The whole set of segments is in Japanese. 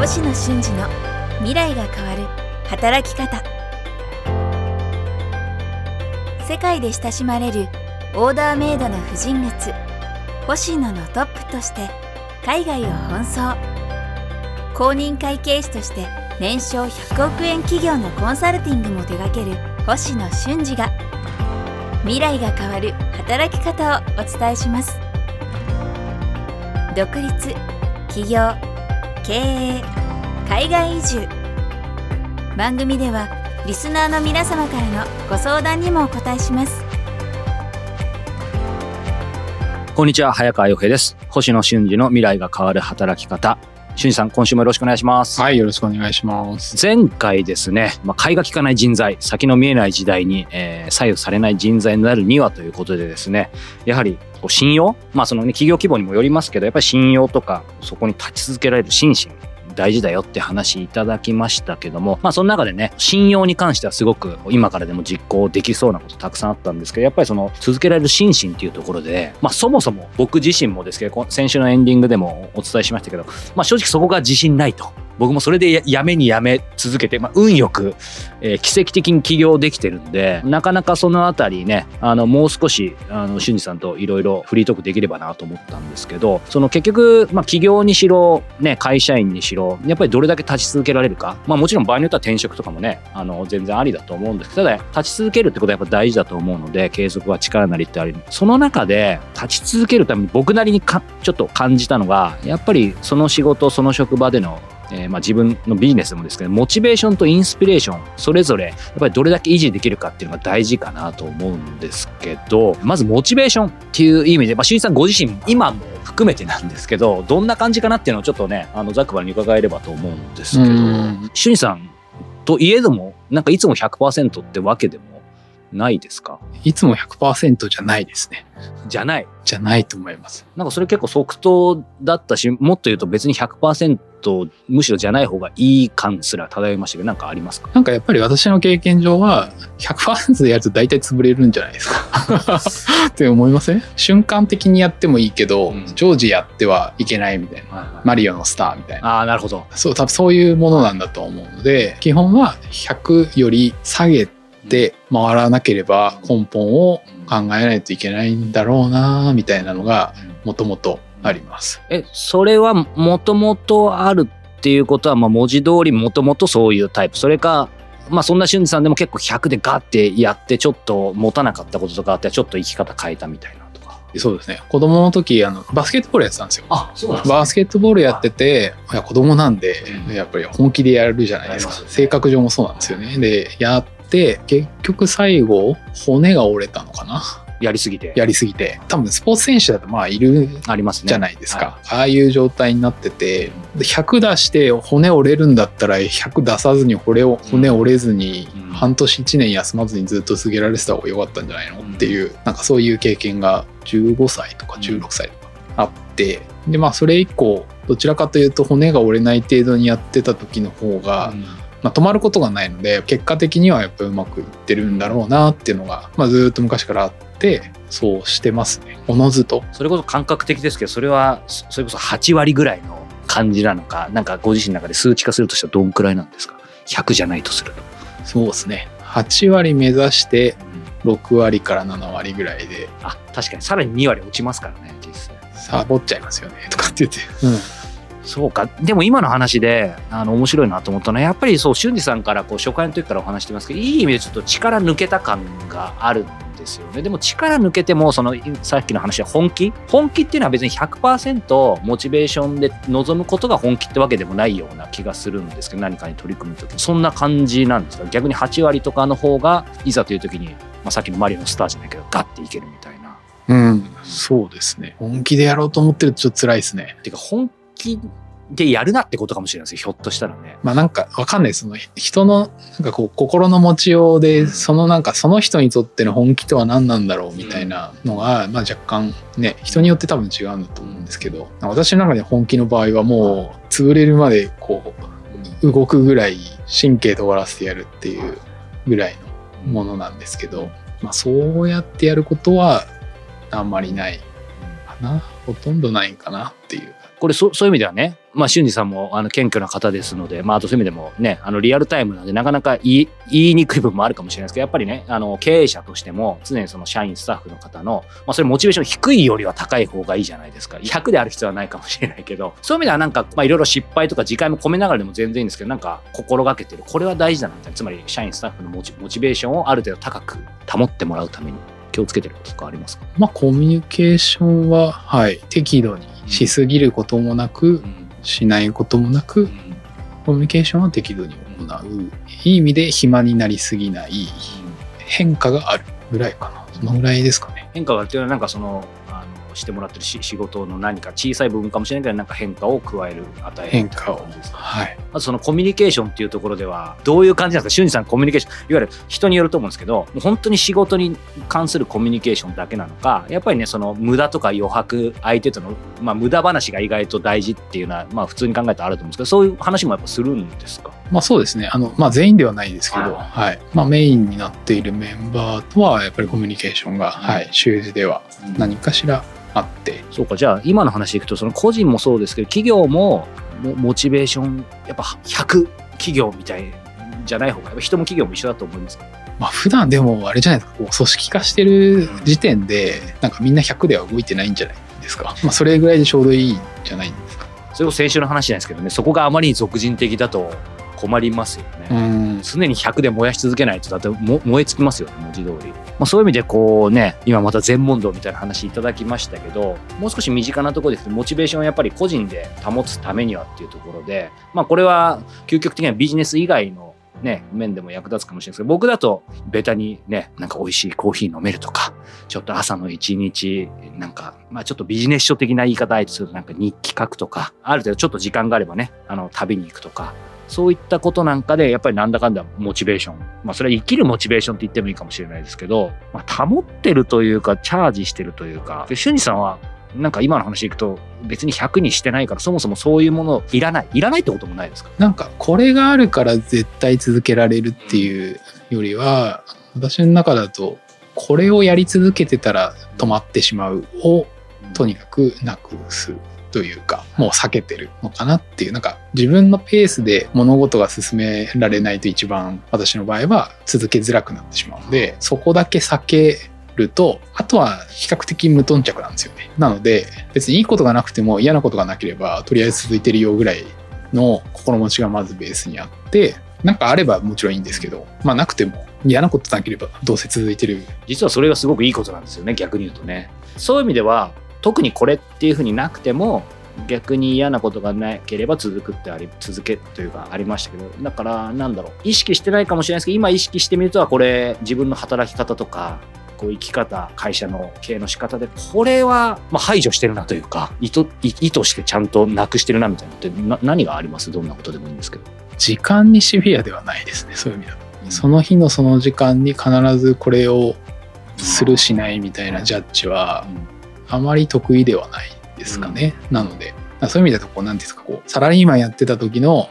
星野俊二の未来が変わる働き方。世界で親しまれるオーダーメイドの婦人靴星野のトップとして海外を奔走。公認会計士として年商100億円企業のコンサルティングも手掛ける星野俊二が未来が変わる働き方をお伝えします。独立起業経営海外移住。番組ではリスナーの皆様からのご相談にもお答えします。こんにちは早川洋平です。星野俊二の未来が変わる働き方。俊二さん今週もよろしくお願いしますはい、よろしくお願いします。前回ですね、まあ、買いが利かない人材先の見えない時代に、えー左右されない人材になるにはということでですねやはり信用？まあそのね企業規模にもよりますけどやっぱり信用とかそこに立ち続けられる心身大事だよって話いただきましたけどもまあその中でね信用に関してはすごく今からでも実行できそうなことたくさんあったんですけどやっぱりその続けられる心身っていうところでまあそもそも僕自身もですけど先週のエンディングでもお伝えしましたけどまあ正直そこが自信ないと。僕もそれでやめにやめ続けて、まあ、運よく、えー奇跡的に起業できてるんでなかなかそのあたりねあのもう少しあの俊二さんといろいろフリートークできればなと思ったんですけどその結局、まあ、起業にしろ、ね、会社員にしろやっぱりどれだけ立ち続けられるか、まあ、もちろん場合によっては転職とかもねあの全然ありだと思うんですけどただ立ち続けるってことはやっぱ大事だと思うので継続は力なりってある。その中で立ち続けるために僕なりにかちょっと感じたのがやっぱりその仕事その職場でのえーまあ、自分のビジネスもですけどモチベーションとインスピレーションそれぞれやっぱりどれだけ維持できるかっていうのが大事かなと思うんですけどまずモチベーションっていう意味で、まあ、俊一さんご自身今も含めてなんですけどどんな感じかなっていうのをちょっとねあのざっくばに伺えればと思うんですけどうん。俊一さんといえどもなんかいつも100%ってわけでもないですか？いつも100%じゃないですね。じゃない？じゃないと思います。なんかそれ結構即答だったしもっと言うと別に100%むしろじゃない方がいい感すら漂いましたけどなんかありますか？なんかやっぱり私の経験上は100%でやると大体潰れるんじゃないですか？って思いません？瞬間的にやってもいいけど、うん常時やってはいけないみたいな。マリオのスターみたいな。ああなるほどそう、多分そういうものなんだと思うので、基本は100より下げて回らなければ根本を考えないといけないんだろうなみたいなのがもともとあります。えそれはもともとあるっていうことは、まあ、文字通りもともとそういうタイプそれかまあそんな俊二さんでも結構100でガッてやってちょっと持たなかったこととかあってちょっと生き方変えたみたいなとかそうですね。子供の時、あの、バスケットボールやってたんですよ。あそうなんバスケットボールやってて、いや子供なんでう、んやっぱり本気でやるじゃないですか。性格上もそうなんですよね。で、やって、結局最後、骨が折れたのかな？やりすぎて。やりすぎて。多分スポーツ選手だとまあいるありますね。じゃないですか。ああいう状態になってて、で100出して骨折れるんだったら100出さずに骨を骨折れずにうん。半年1年休まずにずっと続けられてた方が良かったんじゃないの？っていう、なんかそういう経験が15歳とか16歳とかあって、でまあそれ以降どちらかというと骨が折れない程度にやってた時の方が、うんまあ、止まることがないので結果的にはやっぱうまくいってるんだろうなっていうのが、まあ、ずっと昔からあってそうしてますねおのずと。それこそ感覚的ですけどそれはそそれこそ8割ぐらいの感じなのかなんかご自身の中で数値化するとしたらどんくらいなんですか？100じゃないとすると。そうですね。8割目指して6割から7割ぐらいであ確かにさらに2割落ちますからね実際。サボっちゃいますよねとかって言って。うんそうかでも今の話であの面白いなと思ったのはやっぱりそう俊二さんからこう初回の時からお話してますけどいい意味でちょっと力抜けた感があるんですよねでも力抜けてもそのさっきの話は本気？本気っていうのは別に100%モチベーションで臨むことが本気ってわけでもないような気がするんですけど何かに取り組む時そんな感じなんですか？逆に8割とかの方がいざという時に、まあ、さっきのマリオのスターじゃないけどガッていけるみたいな。うん、そうですね。本気でやろうと思ってるとちょっと辛いですね。てか本気でやるなってことかもしれないですよひょっとしたらね。まあなんかわかんないその人のなんかこう心の持ちようでそのなんかその人にとっての本気とは何なんだろうみたいなのが、まあ若干ね人によって多分違うんだと思うんですけど私の中で本気の場合はもう潰れるまでこう動くぐらい神経通らせてやるっていうぐらいのものなんですけど、まあ、そうやってやることはあんまりないかなほとんどないかなっていう。これそそういう意味ではねまあ、俊二さんもあの謙虚な方ですので、まあ、あとそういう意味でもね、あのリアルタイムなんで、なかなか言い言いにくい部分もあるかもしれないですけど、やっぱりね、あの経営者としても、常にその社員、スタッフの方の、まあ、それモチベーション低いよりは高い方がいいじゃないですか。100である必要はないかもしれないけど、そういう意味ではなんか、いろいろ失敗とか次回も込めながらでも全然いいんですけど、なんか心がけてる、これは大事だなみたいな、つまり社員、スタッフのモチモチベーションをある程度高く保ってもらうために気をつけてることとかありますか、まあコミュニケーションは、はい、適度にしすぎることもなく、しないこともなく、コミュニケーションは適度に行う。いい意味で暇になりすぎない。変化があるぐらいかな。そのぐらいですかね。変化があるっていうのはなんかそのしてもらってるし仕事の何か小さい部分かもしれないけどなんか変化を加える与える変化を。はい。まずそのコミュニケーションっていうところではどういう感じなんですか？俊二さんコミュニケーション。いわゆる人によると思うんですけどもう本当に仕事に関するコミュニケーションだけなのかやっぱりねその無駄とか余白相手との、まあ、無駄話が意外と大事っていうのは、まあ、普通に考えたらあると思うんですけどそういう話もやっぱするんですか？まあそうですね。あの、まあ全員ではないですけど、ははい。まあメインになっているメンバーとは、やっぱりコミュニケーションが、はい、習字では何かしらあって、そうか。じゃあ今の話でいくとその個人もそうですけど企業もモモチベーションやっぱ100企業みたいじゃない方がやっぱ人も企業も一緒だと思いますかまあ普段でもあれじゃないですか、こう組織化してる時点で、なんかみんな100では動いてないんじゃないですか。まあそれぐらいでちょうどいいんじゃないんですか。それこそ先週の話じゃないですけどね。そこがあまりに俗人的だと困りますよね、うん。常に100で燃やし続けないとだっても燃え尽きますよね文字通り、まあ、そういう意味でこうね今また全問答みたいな話いただきましたけどもう少し身近なところですけどモチベーションをやっぱり個人で保つためにはっていうところでまあこれは究極的にはビジネス以外のね、面でも役立つかもしれないですけど僕だとベタにねなんか美味しいコーヒー飲めるとかちょっと朝の一日なんかまあちょっとビジネス書的な言い方あえてするとなんか日記書くとかある程度ちょっと時間があればねあの旅に行くとかそういったことなんかで、やっぱりなんだかんだモチベーション。まあ、それは生きるモチベーションって言ってもいいかもしれないですけど、まあ、保ってるというか、チャージしてるというか、で俊二さんは、なんか今の話でいくと、別に100にしてないから、そもそもそういうものいらない。いらないってこともないですか？なんかこれがあるから絶対続けられるっていうよりは、私の中だと、これをやり続けてたら止まってしまうをとにかくなくすというかもう避けてるのかなっていうなんか自分のペースで物事が進められないと一番私の場合は続けづらくなってしまうのでそこだけ避けるとあとは比較的無頓着なんですよねなので別にいいことがなくても嫌なことがなければとりあえず続いてるよぐらいの心持ちがまずベースにあってなんかあればもちろんいいんですけどまあなくても嫌なことなければどうせ続いてる実はそれがすごくいいことなんですよね、逆に言うとね。そういう意味では、特にこれっていうふうになくても、逆に嫌なことがなければ続くってあり、続けというかありましたけど、だからなんだろう、意識してないかもしれないですけど、今意識してみると、これ自分の働き方とか、こう生き方、会社の経営の仕方で、これはまあ排除してるなというか、意図、意意図してちゃんとなくしてるなみたいなのってな何があります？どんなことでもいいんですけど。時間にシビアではないですねそういう意味だとその日のその時間に必ずこれをするしないみたいなジャッジはあまり得意ではないですかね、なのでそういう意味だとこう何ていうんですかこうサラリーマンやってた時の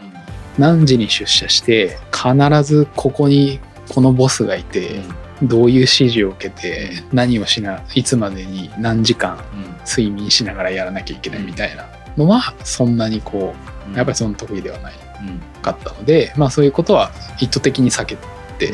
何時に出社して必ずここにこのボスがいてどういう指示を受けて何をしないつまでに何時間睡眠しながらやらなきゃいけないみたいなのはそんなにこうやっぱりその得意ではないかったので、まあ、そういうことは意図的に避けて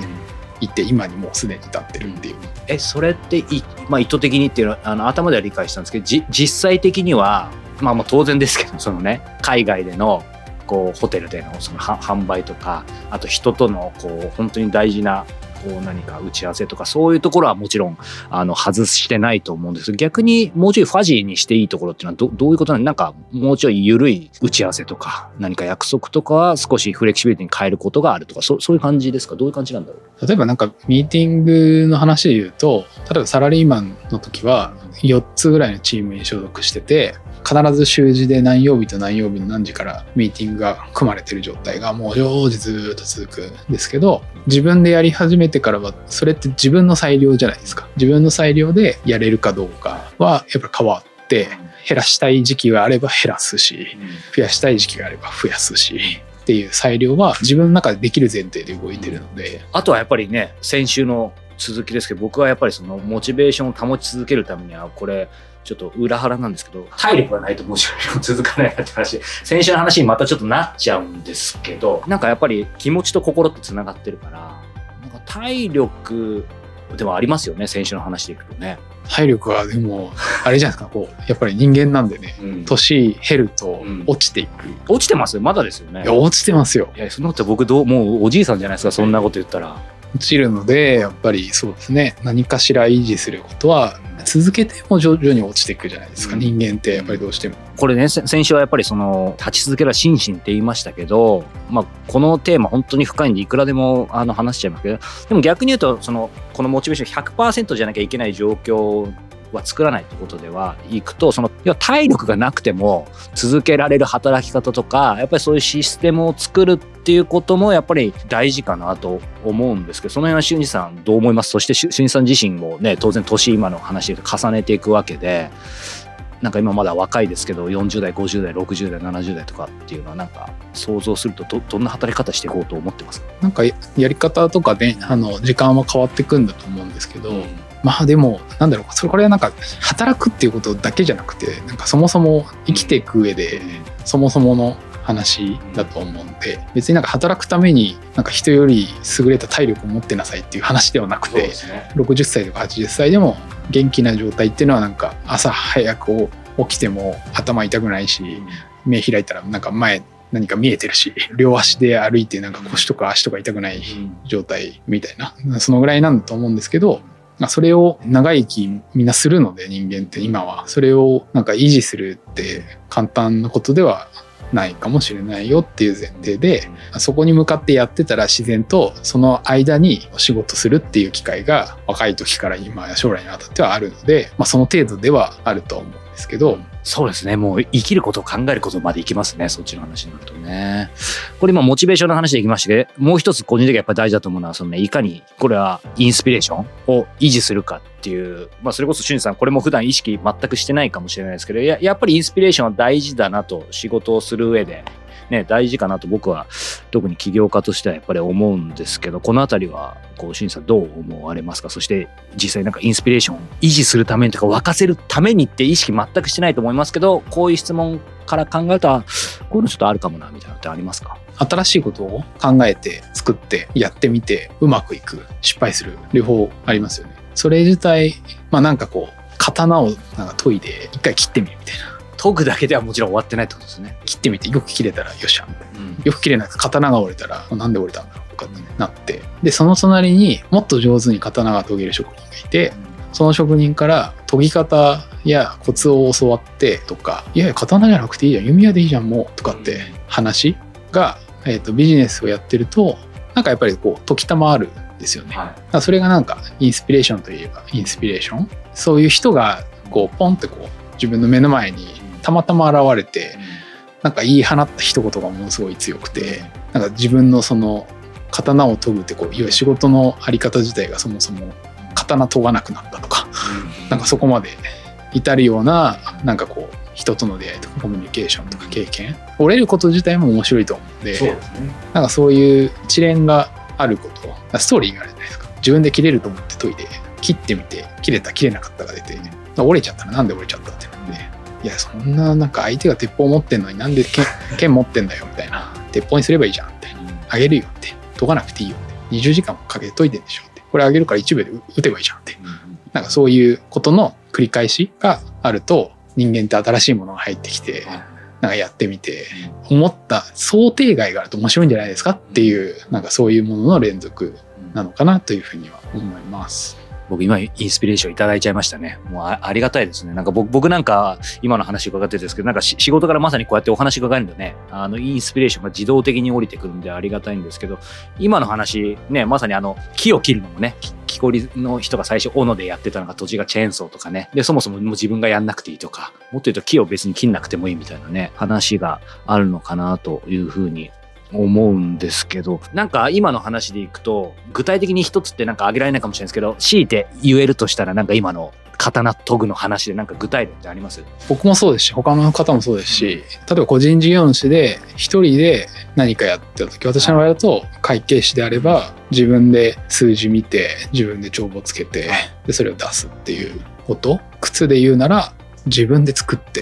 いて今にもうすでに至ってるっていう。えそれってい、まあ、意図的にっていうのはあの頭では理解したんですけどじ実際的には、まあ、まあ当然ですけどそのね海外でのこうホテルでのそのは販売とかあと人とのこう本当に大事なこう何か打ち合わせとかそういうところはもちろんあの外してないと思うんです。けど逆にもうちょいファジーにしていいところっていうのはどどういうことなのなんかもうちょい緩い打ち合わせとか何か約束とかは少しフレキシビリティに変えることがあるとかそうそういう感じですか？どういう感じなんだろう？例えばなんかミーティングの話で言うと例えばサラリーマンの時は4つぐらいのチームに所属してて必ず週次で何曜日と何曜日の何時からミーティングが組まれてる状態がもう常時ずっと続くんですけど自分でやり始めてからはそれって自分の裁量じゃないですか。自分の裁量でやれるかどうかはやっぱり変わって減らしたい時期があれば減らすし増やしたい時期があれば増やすしっていう裁量は自分の中でできる前提で動いてるので、あとはやっぱりね先週の続きですけど僕はやっぱりそのモチベーションを保ち続けるためにはこれちょっと裏腹なんですけど体力がないとモチベーション続かない。なって話先週の話にまたちょっとなっちゃうんですけどなんかやっぱり気持ちと心ってつながってるからなんか体力でもありますよね先週の話でいくとね。体力はでもあれじゃないですか。こうやっぱり人間なんでねうん。年減るとうん。落ちていく、落ちてますまだですよね。いや落ちてますよ。いやそんなこと僕どうもうおじいさんじゃないですかそんなこと言ったら。落ちるのでやっぱりそうですね。何かしら維持することは続けても徐々に落ちていくじゃないですか、うん。人間ってやっぱりどうしても。これねせ先週はやっぱりその立ち続けるは心身って言いましたけど、まあ、このテーマ本当に深いんでいくらでもあの話しちゃいますけどでも逆に言うとそのこのモチベーション100%じゃなきゃいけない状況は作らないってことではいくとその要は体力がなくても続けられる働き方とかやっぱりそういうシステムを作るっていうこともやっぱり大事かなと思うんですけどその辺は俊二さんどう思います？そして俊二さん自身もね当然年今の話で重ねていくわけでなんか今まだ若いですけど40代50代60代70代とかっていうのはなんか想像するとどどんな働き方していこうと思ってますか、なんかやり方とかねあの時間は変わってくんだと思うんですけど、まあでもなんだろうそれこれはなんか働くっていうことだけじゃなくてなんかそもそも生きていく上でそもそもの話だと思うんで別になんか働くためになんか人より優れた体力を持ってなさいっていう話ではなくてすね。60歳とか80歳でも元気な状態っていうのはなんか朝早く起きても頭痛くないし目開いたらなんか前何か見えてるし 両足で歩いてなんか腰とか足とか痛くない状態みたいなそのぐらいなんだと思うんですけどまあそれを長生きみんなするので人間って今は。それをなんか維持するって簡単なことではないかもしれないよっていう前提でそこに向かってやってたら自然とその間に仕事するっていう機会が若い時から今や将来にわたってはあるので、まあ、その程度ではあると思うんですけどそうですね。もう生きることを考えることまでいきますね。そっちの話になるとね。これ今モチベーションの話でいきましたけど、もう一つ個人的にやっぱり大事だと思うのは、そのね、いかにこれはインスピレーションを維持するかっていう、まあそれこそシュンさん、これも普段意識全くしてないかもしれないですけど、ややっぱりインスピレーションは大事だなと仕事をする上で、ね、大事かなと僕は特に起業家としてはやっぱり思うんですけど、このあたりは、こう、俊二さんどう思われますか？そして実際なんかインスピレーションを維持するためにとか沸かせるためにって意識全くしてないと思いますけど、こういう質問から考えると、こういうのちょっとあるかもな、みたいなのってありますか？新しいことを考えて作ってやってみてうまくいく失敗する両方ありますよね。それ自体まあなんかこう刀をなんか研いで一回切ってみるみたいな。研ぐだけではもちろん終わってないってことですね。切ってみてよく切れたらよっしゃ。うん。よく切れない刀が折れたらなんで折れた？んだろうとかってなって。でその隣にもっと上手に刀が研げる職人がいてその職人から研ぎ方やコツを教わってとかいやいや刀じゃなくていいじゃん弓矢でいいじゃんもうとかって話が、えー、とビジネスをやってるとなんかやっぱりこう時たまあるんですよね。はい。それがなんかインスピレーションといえばインスピレーション。そういう人がこうポンってこう自分の目の前にたまたま現れてなんか言い放った一言がものすごい強くてなんか自分のその刀を研ぐってこういわゆる仕事のあり方自体がそもそも刀研がなくなったとかなんかそこまで至るようななんかこう人との出会いとかコミュニケーションとか経験折れること自体も面白いと思うんでね。なんかそういう一連があることストーリーがあるじゃないですか。自分で切れると思って研いで切ってみて切れた切れなかったが出て折れちゃったらなんで折れちゃったっていやそんななんか相手が鉄砲持ってんのになんで剣 剣持ってんだよみたいな。鉄砲にすればいいじゃんって。あげるよって。研がなくていいよって。20時間もかけて研いでんでしょって。これあげるから1秒で撃てばいいじゃんって。なんかそういうことの繰り返しがあると人間って新しいものが入ってきてなんかやってみて思った想定外があると面白いんじゃないですかっていうなんかそういうものの連続なのかなというふうには思います。僕今インスピレーションいただいちゃいましたね。もうありがたいですね。なんか僕僕なんか今の話伺ってるんですけど、なんか仕事からまさにこうやってお話伺えるんでね、あのインスピレーションが自動的に降りてくるんでありがたいんですけど、今の話ね、まさにあの木を切るのもね、木木こりの人が最初斧でやってたのが土地がチェーンソーとかね。で、そもそももう自分がやんなくていいとか、もっと言うと木を別に切んなくてもいいみたいなね、話があるのかなというふうに思うんですけど、なんか今の話でいくと、具体的に一つってなんか挙げられないかもしれないですけど、強いて言えるとしたらなんか今の刀研ぐの話でなんか具体例ってあります？僕もそうですし他の方もそうですし例えば個人事業主で一人で何かやってた時私の場合だと会計士であれば自分で数字見て自分で帳簿つけてでそれを出すっていうこと。靴で言うなら自分で作って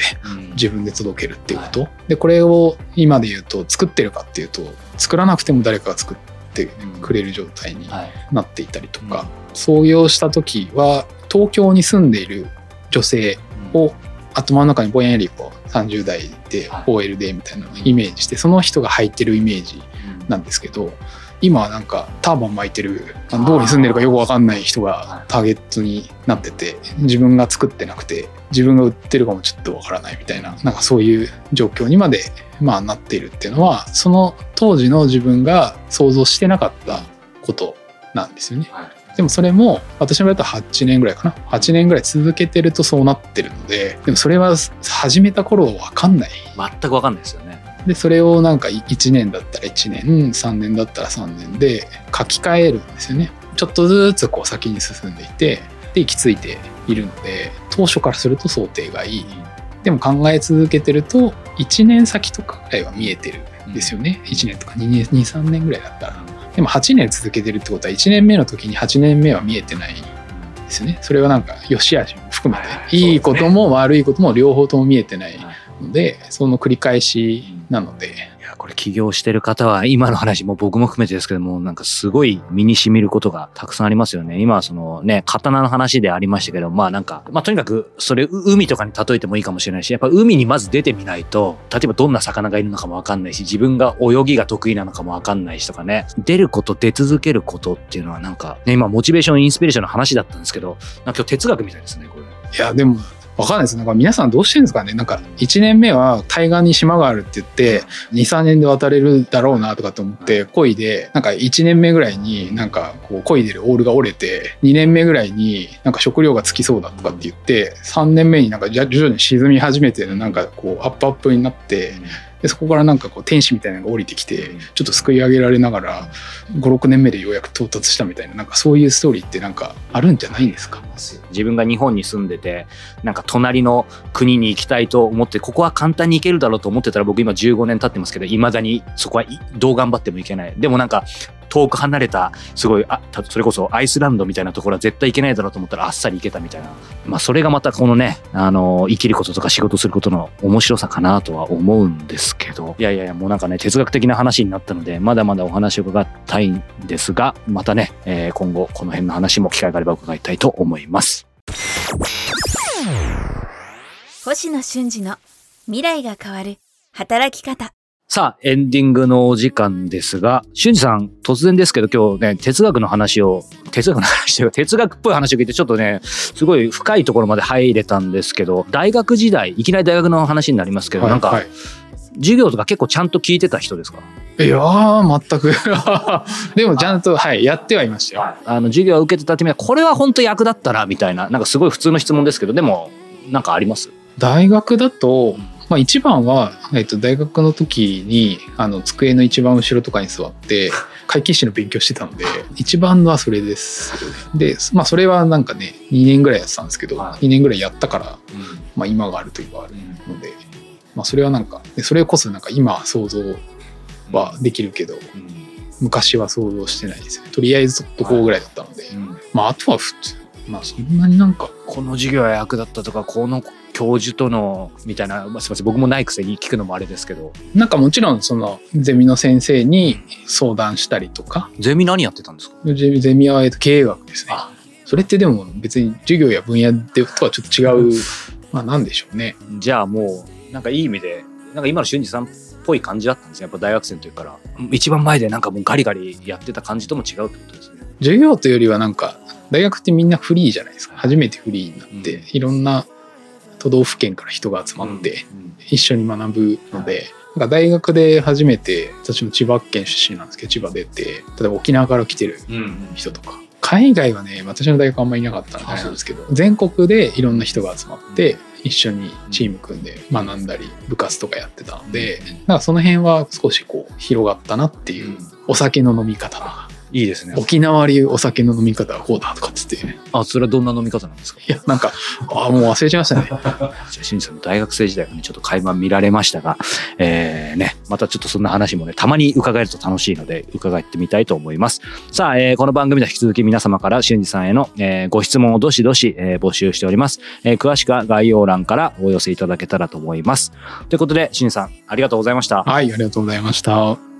自分で届けるっていうこと、でこれを今で言うと作ってるかっていうと作らなくても誰かが作ってくれる状態にはい。なっていたりとか、創業した時は東京に住んでいる女性を頭の中にぼんやりこう30代ではい。OL でみたいなのをイメージしてその人が履いてるイメージなんですけど今はなんかターバン巻いてるあのどこに住んでるかよくわかんない人がターゲットになってて自分が作ってなくて自分が売ってるかもちょっとわからないみたいななんかそういう状況にまでまあなっているっていうのはその当時の自分が想像してなかったことなんですよね。でもそれも私の場合だと8年ぐらいかな。8年ぐらい続けてるとそうなってるのででもそれは始めた頃は分かんない。全く分かんないですよねでそれをなんか1年だったら1年3年だったら3年で書き換えるんですよね。ちょっとずつこう先に進んでいてで行き着いているので当初からすると想定がいい。でも考え続けてると1年先とかぐらいは見えてるんですよね。1年とか23年ぐらいだったら。でも8年続けてるってことは1年目の時に8年目は見えてないですよね。それはなんか良し悪しも含めて。い。いことも悪いことも両方とも見えてないのでその繰り返しなので。いやこれ起業してる方は今の話も僕も含めてですけどもなんかすごい身に染みることがたくさんありますよね。今はそのね刀の話でありましたけどまあなんかまあとにかくそれう海とかに例えてもいいかもしれないしやっぱ海にまず出てみないと例えばどんな魚がいるのかもわかんないし自分が泳ぎが得意なのかもわかんないしとかね。出ること出続けることっていうのはなんかね今モチベーションインスピレーションの話だったんですけどなんか今日哲学みたいですねこれ。いやでもわかんないです。なんか皆さんどうしてるんですかね。なんか1年目は対岸に島があるって言って23年で渡れるだろうなとかと思って漕いでなんか1年目ぐらいになんかこう漕いでるオールが折れて2年目ぐらいになんか食料がつきそうだとかって言って3年目になんか徐々に沈み始めてなんかこうアップアップになってでそこからなんかこう天使みたいなのが降りてきてちょっとすくい上げられながら56年目でようやく到達したみたいななんかそういうストーリーってなんかあるんじゃないんですか？自分が日本に住んでてなんか隣の国に行きたいと思ってここは簡単に行けるだろうと思ってたら僕今15年経ってますけどいまだにそこはどう頑張っても行けない。でもなんか遠く離れたすごいあそれこそアイスランドみたいなところは絶対行けないだろうと思ったらあっさり行けたみたいな。まあそれがまたこのねあの生きることとか仕事することの面白さかなとは思うんですけど。いやいやいやもうなんかね哲学的な話になったのでまだまだお話を伺いたいんですがまたね、えー今後この辺の話も機会があれば伺いたいと思います。星野俊二の未来が変わる働き方。さあ、エンディングのお時間ですが、俊二さん、突然ですけど今日ね、哲学の話を、哲学の話というか、哲学っぽい話を聞いて、ちょっとね、すごい深いところまで入れたんですけど、大学時代、いきなり大学の話になりますけど、なんか、はい授業とか結構ちゃんと聞いてた人ですか？いやー全く。でもちゃんとはいやってはいましたよ。あの、授業を受けてたってみは、これは本当役立ったな、みたいな、なんかすごい普通の質問ですけど、でも、なんかあります？大学だと、まあ、一番は、えっと、大学の時にあの机の一番後ろとかに座って 会計士の勉強してたので一番のはそれです。でまあそれはなんかね2年ぐらいやってたんですけど、はい。2年ぐらいやったから、まあ、今があるといえばあるので、まあ、それはなんかでそれこそなんか今は想像はできるけど昔は想像してないですよね。とりあえずとこうぐらいだったので、まああとは普通。まあそんなになんかこの授業は役立ったとか、この教授との、みたいな、まあ、すみません、僕もないくせに聞くのもあれですけど、なんかもちろんそのゼミの先生に相談したりとか。ゼミ何やってたんですか？ゼゼミはえっと経営学ですね。あ。それってでも別に授業や分野でとはちょっと違う まあなんでしょうね。じゃあもう、なんかいい意味で、なんか今の俊二さんっぽい感じだったんですね。やっぱ大学生の時から。一番前でなんかもうガリガリやってた感じとも違うってことですね。授業というよりはなんか大学ってみんなフリーじゃないですか初めてフリーになって、うんいろんな都道府県から人が集まって一緒に学ぶので、なんか大学で初めて私も千葉県出身なんですけど千葉出て例えば沖縄から来てる。人とか海外はね私の大学あんまりいなかったのであれなんですけど全国でいろんな人が集まって一緒にチーム組んで学んだり部活とかやってたのでなんかその辺は少しこう広がったなっていうお酒の飲み方とかいいですね。沖縄流お酒の飲み方はこうだとかっつって。いあ、それはどんな飲み方なんですか？や、なんか、ああ、もう忘れちゃいましたね。じゃあ、しんさんの大学生時代がね、ちょっと垣間見られましたが、えー、ね、またちょっとそんな話もね、たまに伺えると楽しいので、伺ってみたいと思います。さあ、えーこの番組では引き続き皆様からしゅんじさんへの、えーご質問をどしどし、えー募集しております、えー詳しくは概要欄からお寄せいただけたらと思います。ということで、しんじさん、ありがとうございました。はい、ありがとうございました。